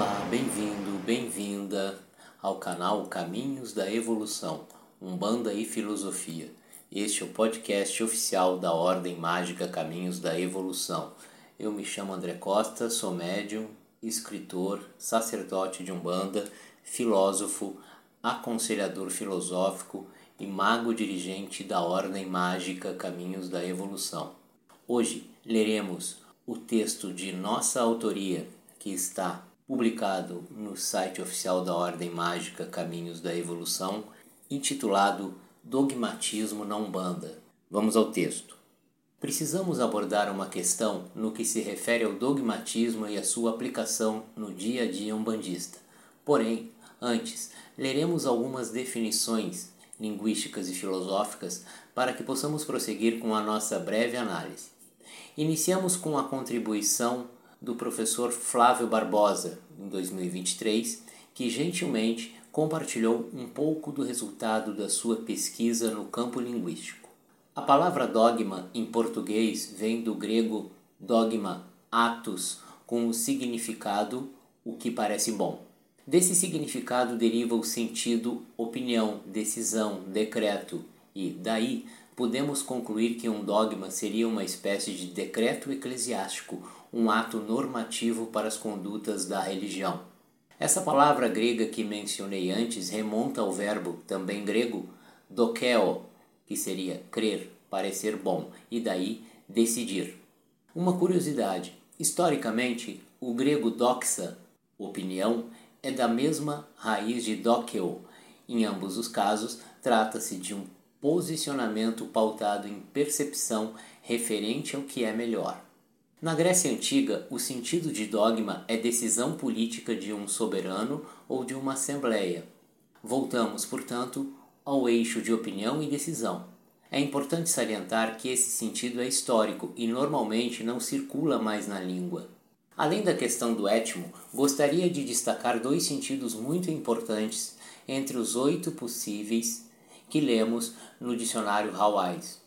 Olá, bem-vindo, bem-vinda ao canal Caminhos da Evolução, Umbanda e Filosofia. Este é o podcast oficial da Ordem Mágica Caminhos da Evolução. Eu me chamo André Costa, sou médium, escritor, sacerdote de Umbanda, filósofo, aconselhador filosófico e mago dirigente da Ordem Mágica Caminhos da Evolução. Hoje leremos o texto de nossa autoria que está publicado no site oficial da Ordem Mágica Caminhos da Evolução, intitulado Dogmatismo na Umbanda. Vamos ao texto. Precisamos abordar uma questão no que se refere ao dogmatismo e a sua aplicação no dia a dia umbandista. Porém, antes, leremos algumas definições linguísticas e filosóficas para que possamos prosseguir com a nossa breve análise. Iniciamos com a contribuição do professor Flávio Barbosa, em 2023, que gentilmente compartilhou um pouco do resultado da sua pesquisa no campo linguístico. A palavra dogma em português vem do grego dogma atos, com o significado o que parece bom. Desse significado deriva o sentido opinião, decisão, decreto, e daí podemos concluir que um dogma seria uma espécie de decreto eclesiástico, um ato normativo para as condutas da religião. Essa palavra grega que mencionei antes remonta ao verbo, também grego, dokeo, que seria crer, parecer bom, e daí decidir. Uma curiosidade: historicamente, o grego doxa, opinião, é da mesma raiz de dokeo. Em ambos os casos, trata-se de um posicionamento pautado em percepção referente ao que é melhor. Na Grécia Antiga, o sentido de dogma é decisão política de um soberano ou de uma assembleia. Voltamos, portanto, ao eixo de opinião e decisão. É importante salientar que esse sentido é histórico e normalmente não circula mais na língua. Além da questão do étimo, gostaria de destacar dois sentidos muito importantes entre os oito possíveis que lemos no dicionário Hawaiis.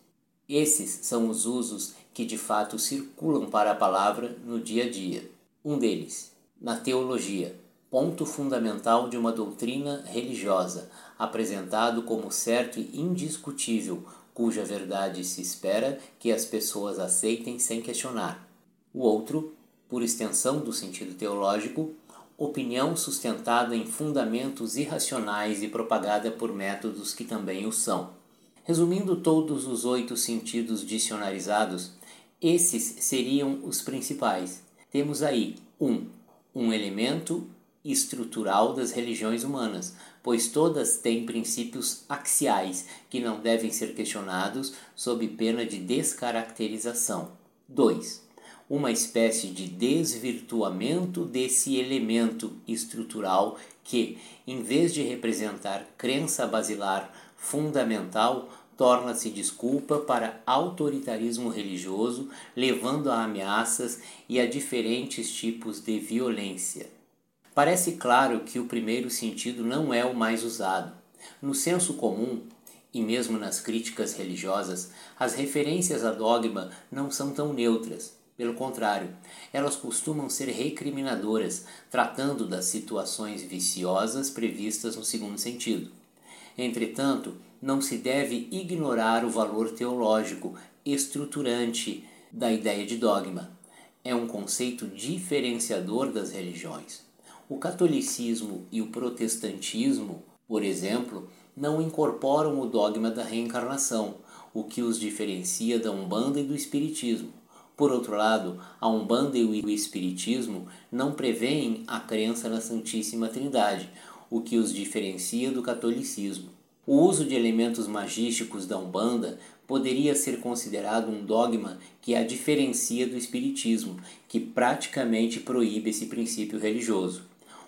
Esses são os usos que de fato circulam para a palavra no dia a dia. Um deles, na teologia, ponto fundamental de uma doutrina religiosa, apresentado como certo e indiscutível, cuja verdade se espera que as pessoas aceitem sem questionar. O outro, por extensão do sentido teológico, opinião sustentada em fundamentos irracionais e propagada por métodos que também o são. Resumindo todos os oito sentidos dicionarizados, esses seriam os principais. Temos aí um, um elemento estrutural das religiões humanas, pois todas têm princípios axiais que não devem ser questionados sob pena de descaracterização. 2. Uma espécie de desvirtuamento desse elemento estrutural que, em vez de representar crença basilar fundamental, torna-se desculpa para autoritarismo religioso, levando a ameaças e a diferentes tipos de violência. Parece claro que o primeiro sentido não é o mais usado. No senso comum, e mesmo nas críticas religiosas, as referências a dogma não são tão neutras. Pelo contrário, elas costumam ser recriminadoras, tratando das situações viciosas previstas no segundo sentido. Entretanto, não se deve ignorar o valor teológico estruturante da ideia de dogma. É um conceito diferenciador das religiões. O catolicismo e o protestantismo, por exemplo, não incorporam o dogma da reencarnação, o que os diferencia da Umbanda e do Espiritismo. Por outro lado, a Umbanda e o Espiritismo não preveem a crença na Santíssima Trindade, o que os diferencia do catolicismo. O uso de elementos magísticos da Umbanda poderia ser considerado um dogma que a diferencia do Espiritismo, que praticamente proíbe esse princípio religioso.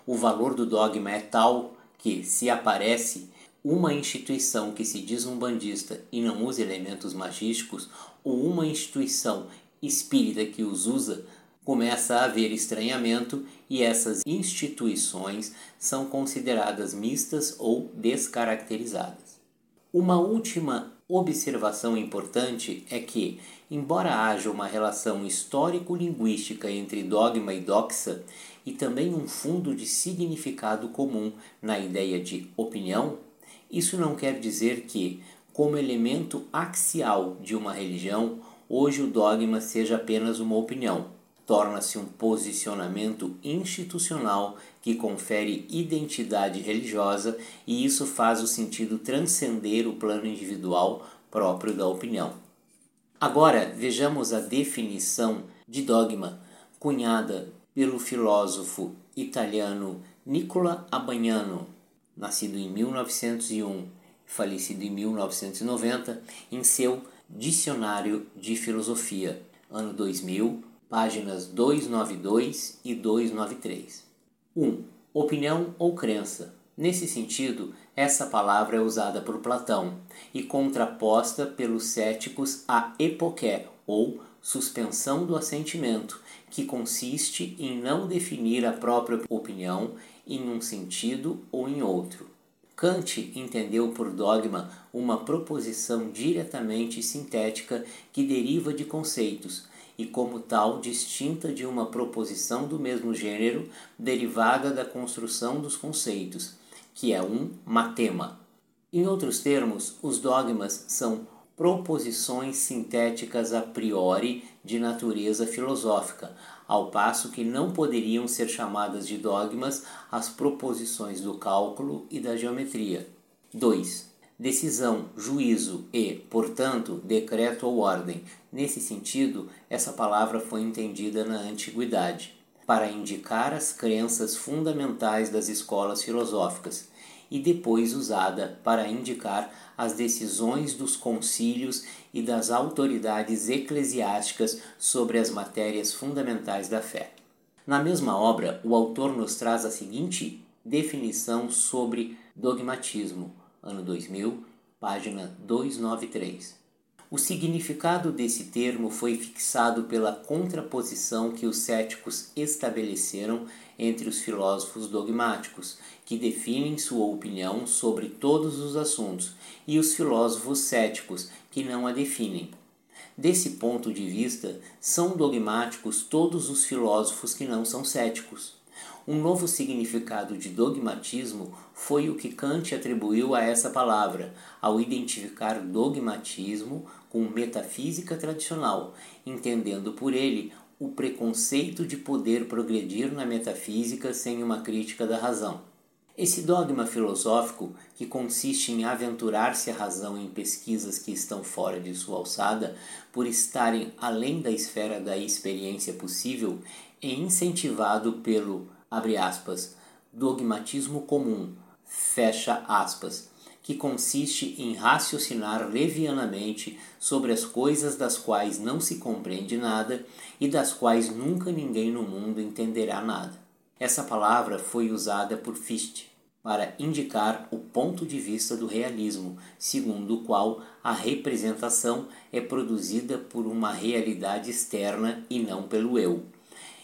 O valor do dogma é tal que, se aparece uma instituição que se diz umbandista e não usa elementos magísticos, ou uma instituição espírita que os usa, começa a haver estranhamento e essas instituições são consideradas mistas ou descaracterizadas. Uma última observação importante é que, embora haja uma relação histórico-linguística entre dogma e doxa, e também um fundo de significado comum na ideia de opinião, isso não quer dizer que, como elemento axial de uma religião, hoje o dogma seja apenas uma opinião. Torna-se um posicionamento institucional que confere identidade religiosa e isso faz o sentido transcender o plano individual próprio da opinião. Agora vejamos a definição de dogma cunhada pelo filósofo italiano Nicola Abagnano, nascido em 1901 falecido em 1990, em seu Dicionário de Filosofia, ano 2000, páginas 292 e 293. 1. Opinião ou crença. Nesse sentido, essa palavra é usada por Platão e contraposta pelos céticos a epoqué, ou suspensão do assentimento, que consiste em não definir a própria opinião em um sentido ou em outro. Kant entendeu por dogma uma proposição diretamente sintética que deriva de conceitos e, como tal, distinta de uma proposição do mesmo gênero derivada da construção dos conceitos, que é um matema. Em outros termos, os dogmas são proposições sintéticas a priori de natureza filosófica, ao passo que não poderiam ser chamadas de dogmas as proposições do cálculo e da geometria. 2. Decisão, juízo e, portanto, decreto ou ordem. Nesse sentido, essa palavra foi entendida na antiguidade para indicar as crenças fundamentais das escolas filosóficas e depois usada para indicar as decisões dos concílios e das autoridades eclesiásticas sobre as matérias fundamentais da fé. Na mesma obra, o autor nos traz a seguinte definição sobre dogmatismo, ano 2000, página 293. O significado desse termo foi fixado pela contraposição que os céticos estabeleceram entre os filósofos dogmáticos, que definem sua opinião sobre todos os assuntos, e os filósofos céticos, que não a definem. Desse ponto de vista, são dogmáticos todos os filósofos que não são céticos. Um novo significado de dogmatismo foi o que Kant atribuiu a essa palavra, ao identificar dogmatismo com metafísica tradicional, entendendo por ele o preconceito de poder progredir na metafísica sem uma crítica da razão. Esse dogma filosófico, que consiste em aventurar-se a razão em pesquisas que estão fora de sua alçada, por estarem além da esfera da experiência possível, é incentivado pelo abre aspas, dogmatismo comum, fecha aspas, que consiste em raciocinar levianamente sobre as coisas das quais não se compreende nada e das quais nunca ninguém no mundo entenderá nada. Essa palavra foi usada por Fichte para indicar o ponto de vista do realismo, segundo o qual a representação é produzida por uma realidade externa e não pelo eu.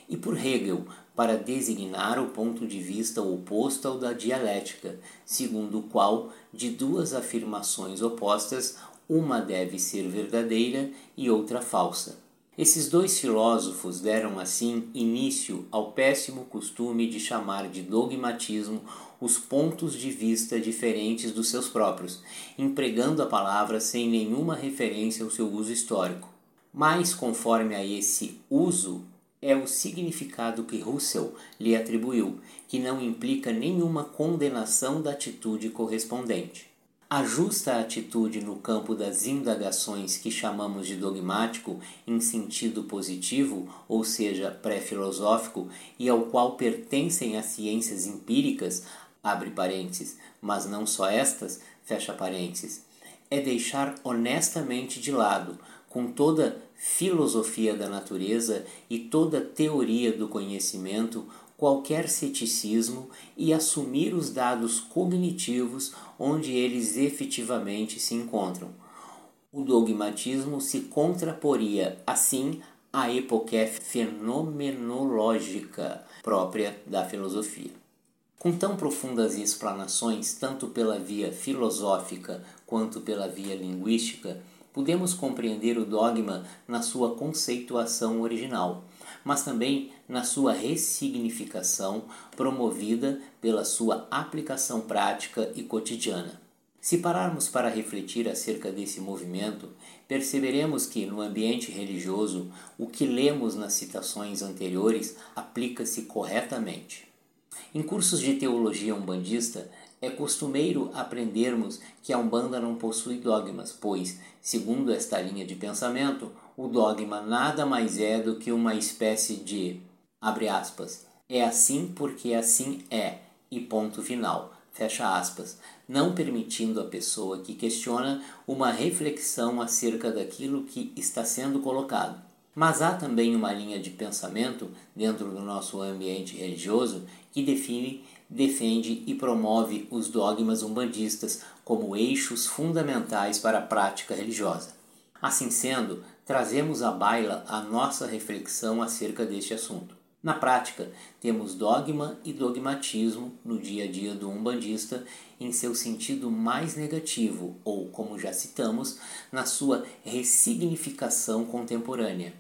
E por Hegel, para designar o ponto de vista oposto ao da dialética, segundo o qual, de duas afirmações opostas, uma deve ser verdadeira e outra falsa. Esses dois filósofos deram assim início ao péssimo costume de chamar de dogmatismo os pontos de vista diferentes dos seus próprios, empregando a palavra sem nenhuma referência ao seu uso histórico. Mas, conforme a esse uso, é o significado que Russell lhe atribuiu, que não implica nenhuma condenação da atitude correspondente. A justa atitude no campo das indagações que chamamos de dogmático em sentido positivo, ou seja, pré-filosófico, e ao qual pertencem as ciências empíricas, abre parênteses, mas não só estas, fecha parênteses, é deixar honestamente de lado, com toda filosofia da natureza e toda teoria do conhecimento qualquer ceticismo e assumir os dados cognitivos onde eles efetivamente se encontram. O dogmatismo se contraporia, assim, à epoqué fenomenológica própria da filosofia. Com tão profundas explanações, tanto pela via filosófica quanto pela via linguística, podemos compreender o dogma na sua conceituação original, mas também na sua ressignificação promovida pela sua aplicação prática e cotidiana. Se pararmos para refletir acerca desse movimento, perceberemos que, no ambiente religioso, o que lemos nas citações anteriores aplica-se corretamente. Em cursos de teologia umbandista, é costumeiro aprendermos que a Umbanda não possui dogmas, pois, segundo esta linha de pensamento, o dogma nada mais é do que uma espécie de, abre aspas, é assim porque assim é, e ponto final, fecha aspas, não permitindo à pessoa que questiona uma reflexão acerca daquilo que está sendo colocado. Mas há também uma linha de pensamento dentro do nosso ambiente religioso que define, defende e promove os dogmas umbandistas como eixos fundamentais para a prática religiosa. Assim sendo, trazemos à baila a nossa reflexão acerca deste assunto. Na prática, temos dogma e dogmatismo no dia a dia do umbandista em seu sentido mais negativo, ou, como já citamos, na sua ressignificação contemporânea.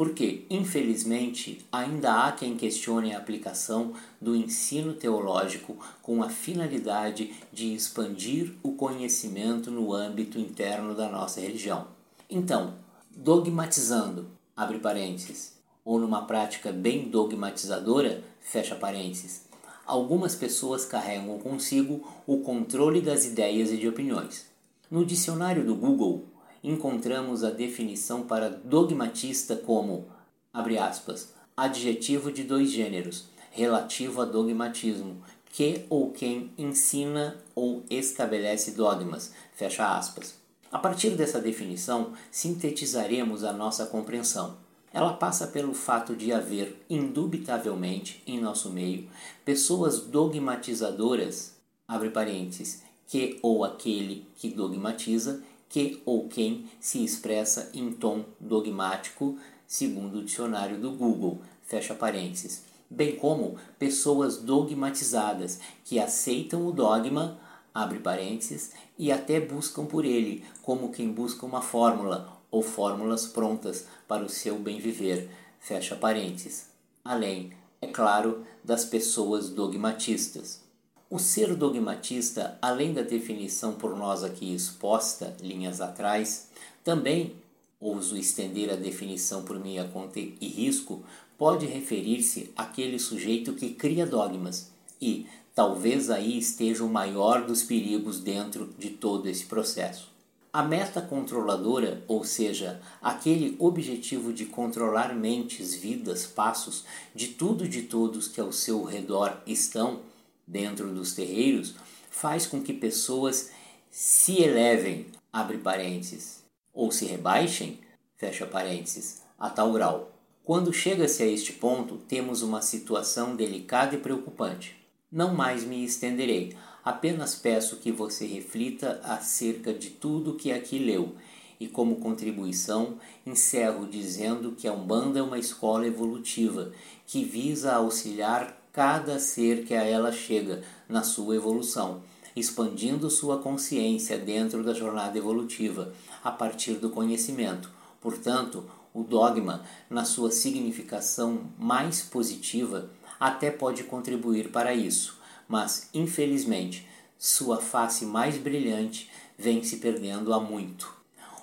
Porque, infelizmente, ainda há quem questione a aplicação do ensino teológico com a finalidade de expandir o conhecimento no âmbito interno da nossa religião. Então, dogmatizando, abre parênteses, ou numa prática bem dogmatizadora, fecha parênteses, algumas pessoas carregam consigo o controle das ideias e de opiniões. No dicionário do Google, encontramos a definição para dogmatista como, abre aspas, adjetivo de dois gêneros, relativo a dogmatismo, que ou quem ensina ou estabelece dogmas, fecha aspas. A partir dessa definição, sintetizaremos a nossa compreensão. Ela passa pelo fato de haver, indubitavelmente, em nosso meio, pessoas dogmatizadoras, abre parênteses, que ou aquele que dogmatiza, que ou quem se expressa em tom dogmático, segundo o dicionário do Google, fecha parênteses, bem como pessoas dogmatizadas que aceitam o dogma, abre parênteses, e até buscam por ele, como quem busca uma fórmula ou fórmulas prontas para o seu bem viver, fecha parênteses. Além, é claro, das pessoas dogmatistas. O ser dogmatista, além da definição por nós aqui exposta linhas atrás, também, ouso estender a definição por minha conta e risco, pode referir-se àquele sujeito que cria dogmas e talvez aí esteja o maior dos perigos dentro de todo esse processo. A meta controladora, ou seja, aquele objetivo de controlar mentes, vidas, passos de tudo e de todos que ao seu redor estão dentro dos terreiros, faz com que pessoas se elevem, abre parênteses, ou se rebaixem, fecha parênteses, a tal grau. Quando chega-se a este ponto, temos uma situação delicada e preocupante. Não mais me estenderei, apenas peço que você reflita acerca de tudo que aqui leu e, como contribuição, encerro dizendo que a Umbanda é uma escola evolutiva que visa auxiliar cada ser que a ela chega na sua evolução, expandindo sua consciência dentro da jornada evolutiva a partir do conhecimento. Portanto, o dogma, na sua significação mais positiva, até pode contribuir para isso, mas infelizmente sua face mais brilhante vem se perdendo há muito.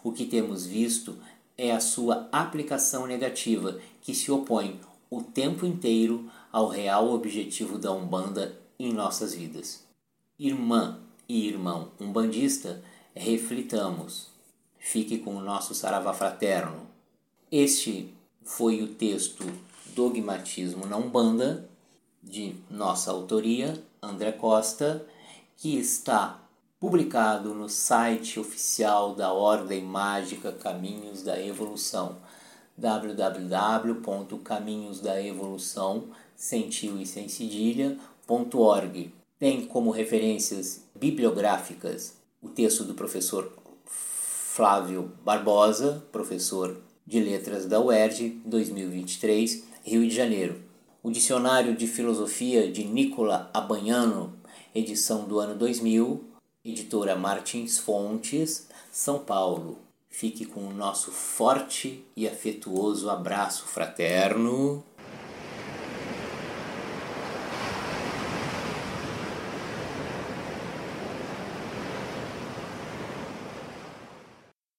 O que temos visto é a sua aplicação negativa, que se opõe o tempo inteiro ao real objetivo da Umbanda em nossas vidas. Irmã e irmão umbandista, reflitamos. Fique com o nosso saravá fraterno. Este foi o texto Dogmatismo na Umbanda, de nossa autoria, André Costa, que está publicado no site oficial da Ordem Mágica Caminhos da Evolução, sentiu e sem cedilha.org. Tem como referências bibliográficas o texto do professor Flávio Barbosa, professor de Letras da UERJ, 2023, Rio de Janeiro. O Dicionário de Filosofia de Nicola Abanhano, edição do ano 2000, editora Martins Fontes, São Paulo. Fique com o nosso forte e afetuoso abraço fraterno.